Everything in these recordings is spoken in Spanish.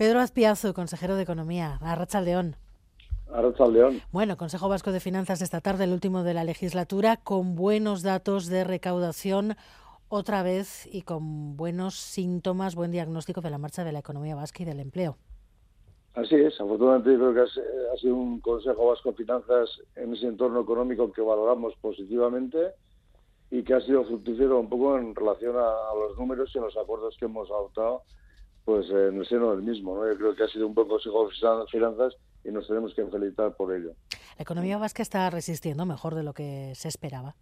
Pedro Azpiazu, consejero de Economía, Arracha León. León. Bueno, Consejo Vasco de Finanzas esta tarde, el último de la legislatura, con buenos datos de recaudación otra vez y con buenos síntomas, buen diagnóstico de la marcha de la economía vasca y del empleo. Así es, afortunadamente creo que ha sido un Consejo Vasco de Finanzas en ese entorno económico que valoramos positivamente y que ha sido fructífero un poco en relación a, los números y a los acuerdos que hemos adoptado pues en el seno del mismo. ¿no? Yo creo que ha sido un buen Consejo de Finanzas y nos tenemos que felicitar por ello. ¿La economía vasca está resistiendo mejor de lo que se esperaba?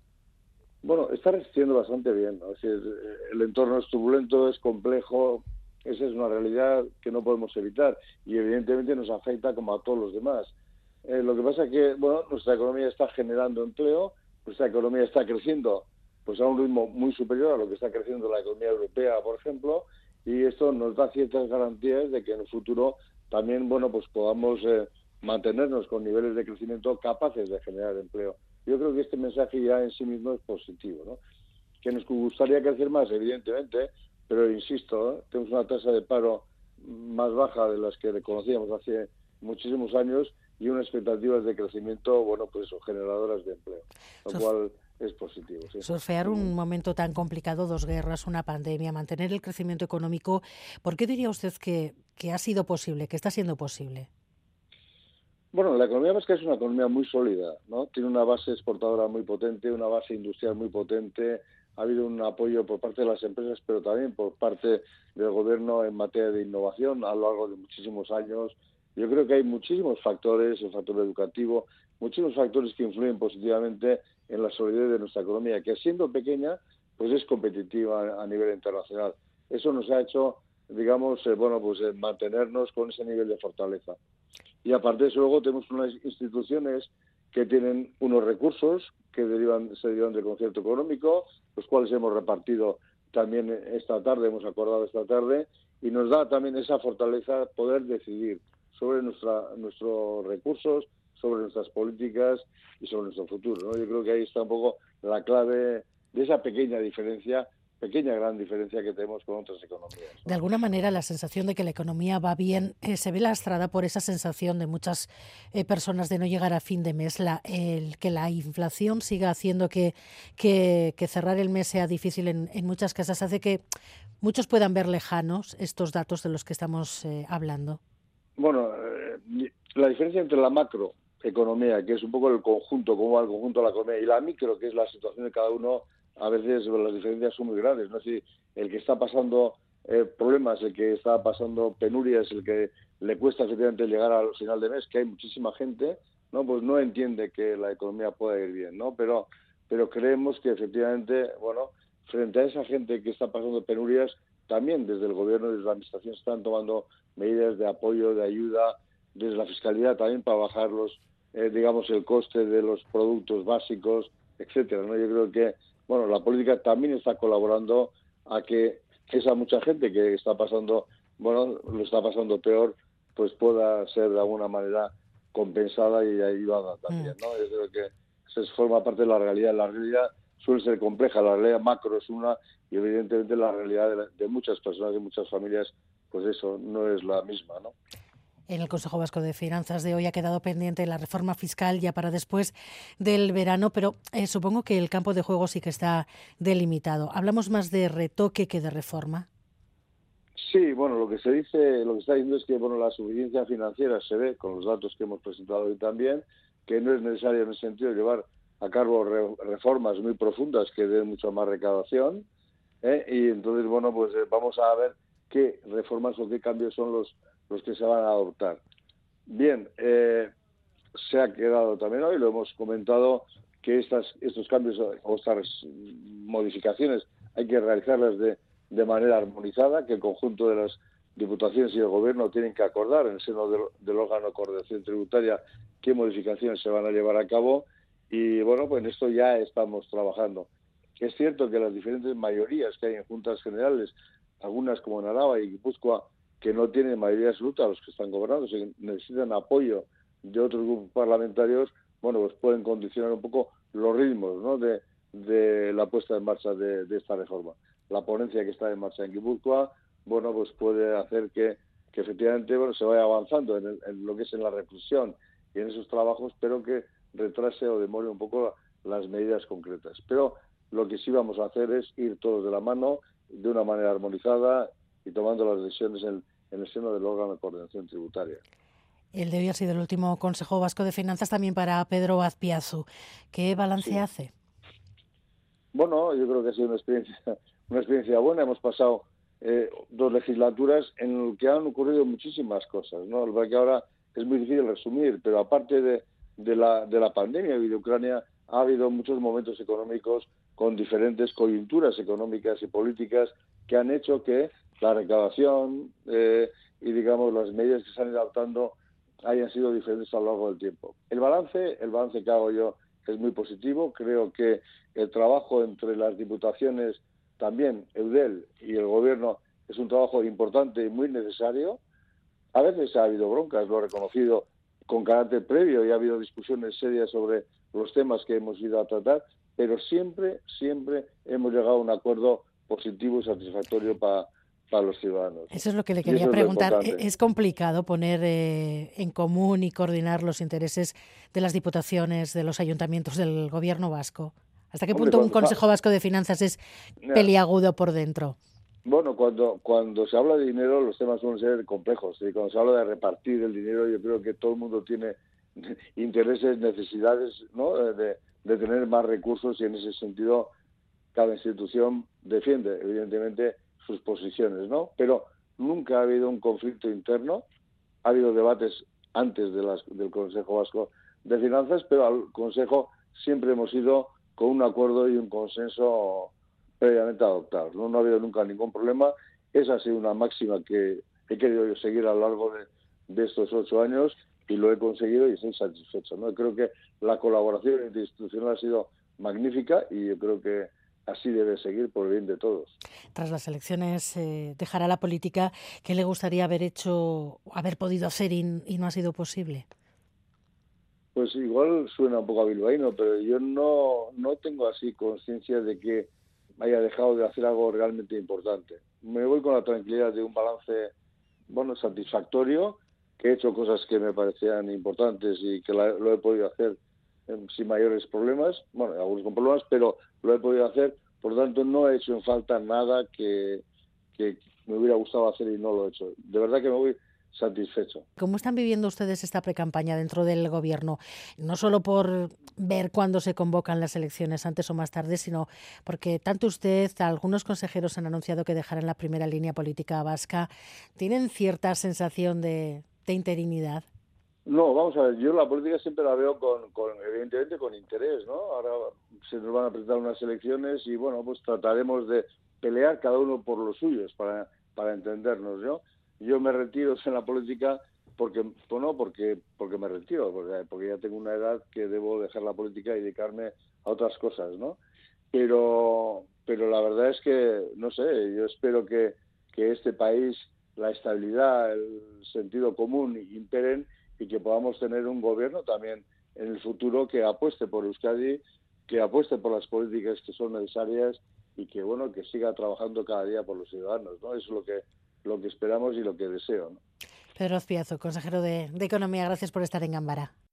Bueno, está resistiendo bastante bien. el entorno es turbulento, es complejo, esa es una realidad que no podemos evitar y evidentemente nos afecta como a todos los demás. Eh, lo que pasa es que bueno, nuestra economía está generando empleo, nuestra economía está creciendo pues a un ritmo muy superior a lo que está creciendo la economía europea, por ejemplo, y esto nos da ciertas garantías de que en el futuro también bueno pues podamos eh, mantenernos con niveles de crecimiento capaces de generar empleo. Yo creo que este mensaje ya en sí mismo es positivo, ¿no? Que nos gustaría crecer más, evidentemente, pero insisto, tenemos una tasa de paro más baja de las que reconocíamos hace muchísimos años y unas expectativas de crecimiento, bueno, pues generadoras de empleo, lo cual es positivo. Surfear un momento tan complicado, dos guerras, una pandemia, mantener el crecimiento económico, ¿por qué diría usted que, que ha sido posible, que está siendo posible? Bueno, la economía vasca es una economía muy sólida, ¿no? Tiene una base exportadora muy potente, una base industrial muy potente, ha habido un apoyo por parte de las empresas, pero también por parte del gobierno en materia de innovación a lo largo de muchísimos años. Yo creo que hay muchísimos factores, el factor educativo, muchísimos factores que influyen positivamente en la solidez de nuestra economía, que siendo pequeña, pues es competitiva a nivel internacional. Eso nos ha hecho, digamos, eh, bueno, pues eh, mantenernos con ese nivel de fortaleza. Y aparte de eso, luego tenemos unas instituciones que tienen unos recursos que derivan, se derivan del concierto económico, los cuales hemos repartido también esta tarde, hemos acordado esta tarde, y nos da también esa fortaleza poder decidir sobre nuestra, nuestros recursos, sobre nuestras políticas y sobre nuestro futuro. Yo creo que ahí está un poco la clave de esa pequeña diferencia pequeña gran diferencia que tenemos con otras economías. De alguna manera, la sensación de que la economía va bien eh, se ve lastrada por esa sensación de muchas eh, personas de no llegar a fin de mes, la, el, que la inflación siga haciendo que, que, cerrar el mes sea difícil en, muchas casas, hace que muchos puedan ver lejanos estos datos de los que estamos eh, hablando. Bueno, la diferencia entre la macroeconomía, que es un poco el conjunto, como va el conjunto de la economía, y la micro, que es la situación de cada uno a veces las diferencias son muy grandes. ¿no? Si el que está pasando eh, problemas, el que está pasando penurias, el que le cuesta efectivamente llegar al final de mes, que hay muchísima gente, no pues no entiende que la economía pueda ir bien, ¿no? Pero pero creemos que efectivamente, bueno, frente a esa gente que está pasando penurias, también desde el gobierno, desde la administración están tomando medidas de apoyo, de ayuda, desde la fiscalidad también para bajar los, eh, digamos, el coste de los productos básicos, etcétera. ¿no? Yo creo que bueno, la política también está colaborando a que esa mucha gente que está pasando, bueno, lo está pasando peor, pues pueda ser de alguna manera compensada y ayudada también, mm. ¿no? Yo creo que se forma parte de la realidad. La realidad suele ser compleja, la realidad macro es una y evidentemente la realidad de, de muchas personas y muchas familias, pues eso no es la misma, ¿no? En el Consejo Vasco de Finanzas de hoy ha quedado pendiente la reforma fiscal ya para después del verano, pero eh, supongo que el campo de juego sí que está delimitado. ¿Hablamos más de retoque que de reforma? Sí, bueno, lo que se dice, lo que está diciendo es que bueno, la suficiencia financiera se ve con los datos que hemos presentado hoy también, que no es necesario en ese sentido llevar a cabo reformas muy profundas que den mucha más recaudación. ¿eh? Y entonces, bueno, pues eh, vamos a ver qué reformas o qué cambios son los los que se van a adoptar. Bien, eh, se ha quedado también hoy, lo hemos comentado, que estas, estos cambios o estas modificaciones hay que realizarlas de, de manera armonizada, que el conjunto de las diputaciones y el gobierno tienen que acordar en el seno del, órgano de coordinación tributaria qué modificaciones se van a llevar a cabo y bueno, pues en esto ya estamos trabajando. Es cierto que las diferentes mayorías que hay en juntas generales, algunas como en Araba y Guipúzcoa, que no tienen mayoría absoluta los que están gobernando, si necesitan apoyo de otros grupos parlamentarios, bueno, pues pueden condicionar un poco los ritmos ¿no? de, la puesta en marcha de, esta reforma. La ponencia que está en marcha en Guipúzcoa, bueno, pues puede hacer que que efectivamente bueno, se vaya avanzando en, en, lo que es en la reflexión y en esos trabajos, pero que retrase o demore un poco las medidas concretas. Pero lo que sí vamos a hacer es ir todos de la mano, de una manera armonizada y tomando las decisiones en, en el seno del órgano de coordinación tributaria. El de hoy ha sido el último Consejo Vasco de Finanzas también para Pedro Azpiazu. ¿Qué balance Sí. hace? Bueno, yo creo que ha sido una experiencia, una experiencia buena. Hemos pasado eh, dos legislaturas en las que han ocurrido muchísimas cosas, ¿no? Lo que ahora es muy difícil resumir, pero aparte de, de, la, de la pandemia y de Ucrania, ha habido muchos momentos económicos con diferentes coyunturas económicas y políticas que han hecho que la recaudación eh, y, digamos, las medidas que se han ido adoptando hayan sido diferentes a lo largo del tiempo. El balance, el balance que hago yo es muy positivo. Creo que el trabajo entre las diputaciones, también Eudel y el Gobierno, es un trabajo importante y muy necesario. A veces ha habido broncas, lo he reconocido con carácter previo y ha habido discusiones serias sobre los temas que hemos ido a tratar, pero siempre, siempre hemos llegado a un acuerdo positivo y satisfactorio para, para los ciudadanos. Eso es lo que le quería es preguntar. ¿Es complicado poner eh, en común y coordinar los intereses de las diputaciones, de los ayuntamientos, del gobierno vasco? ¿Hasta qué Hombre, punto un Consejo Vasco de Finanzas es peliagudo por dentro? Bueno, cuando, cuando se habla de dinero, los temas suelen ser complejos. Y cuando se habla de repartir el dinero, yo creo que todo el mundo tiene intereses, necesidades, ¿no? De, de tener más recursos y en ese sentido cada institución defiende, evidentemente, sus posiciones, ¿no? Pero nunca ha habido un conflicto interno. Ha habido debates antes de las, del Consejo Vasco de Finanzas, pero al Consejo siempre hemos ido con un acuerdo y un consenso previamente adoptados. ¿no? no ha habido nunca ningún problema. Esa ha sido una máxima que he querido seguir a lo largo de, de estos ocho años y lo he conseguido y estoy satisfecho. ¿no? Creo que la colaboración interinstitucional ha sido magnífica y yo creo que así debe seguir por el bien de todos. Tras las elecciones eh, dejará la política. ¿Qué le gustaría haber hecho, haber podido hacer y, y no ha sido posible? Pues igual suena un poco a bilbaíno, pero yo no, no tengo así conciencia de que haya dejado de hacer algo realmente importante. Me voy con la tranquilidad de un balance, bueno, satisfactorio, que he hecho cosas que me parecían importantes y que la, lo he podido hacer sin mayores problemas, bueno, algunos con problemas, pero lo he podido hacer, por lo tanto no he hecho en falta nada que, que me hubiera gustado hacer y no lo he hecho. De verdad que me voy satisfecho. ¿Cómo están viviendo ustedes esta precampaña dentro del gobierno? No solo por ver cuándo se convocan las elecciones, antes o más tarde, sino porque tanto usted, algunos consejeros han anunciado que dejarán la primera línea política vasca. ¿Tienen cierta sensación de, de interinidad? No, vamos a ver, yo la política siempre la veo con, con, evidentemente con interés, ¿no? Ahora se nos van a presentar unas elecciones y bueno, pues trataremos de pelear cada uno por los suyos para, para entendernos, ¿no? Yo me retiro en la política porque, bueno, porque, porque me retiro, porque, porque ya tengo una edad que debo dejar la política y dedicarme a otras cosas, ¿no? Pero, pero la verdad es que, no sé, yo espero que, que este país, la estabilidad, el sentido común imperen que podamos tener un gobierno también en el futuro que apueste por Euskadi, que apueste por las políticas que son necesarias y que bueno que siga trabajando cada día por los ciudadanos, ¿no? Eso es lo que lo que esperamos y lo que deseo. Pedro Azpiazu, consejero de, de Economía, gracias por estar en Gambara.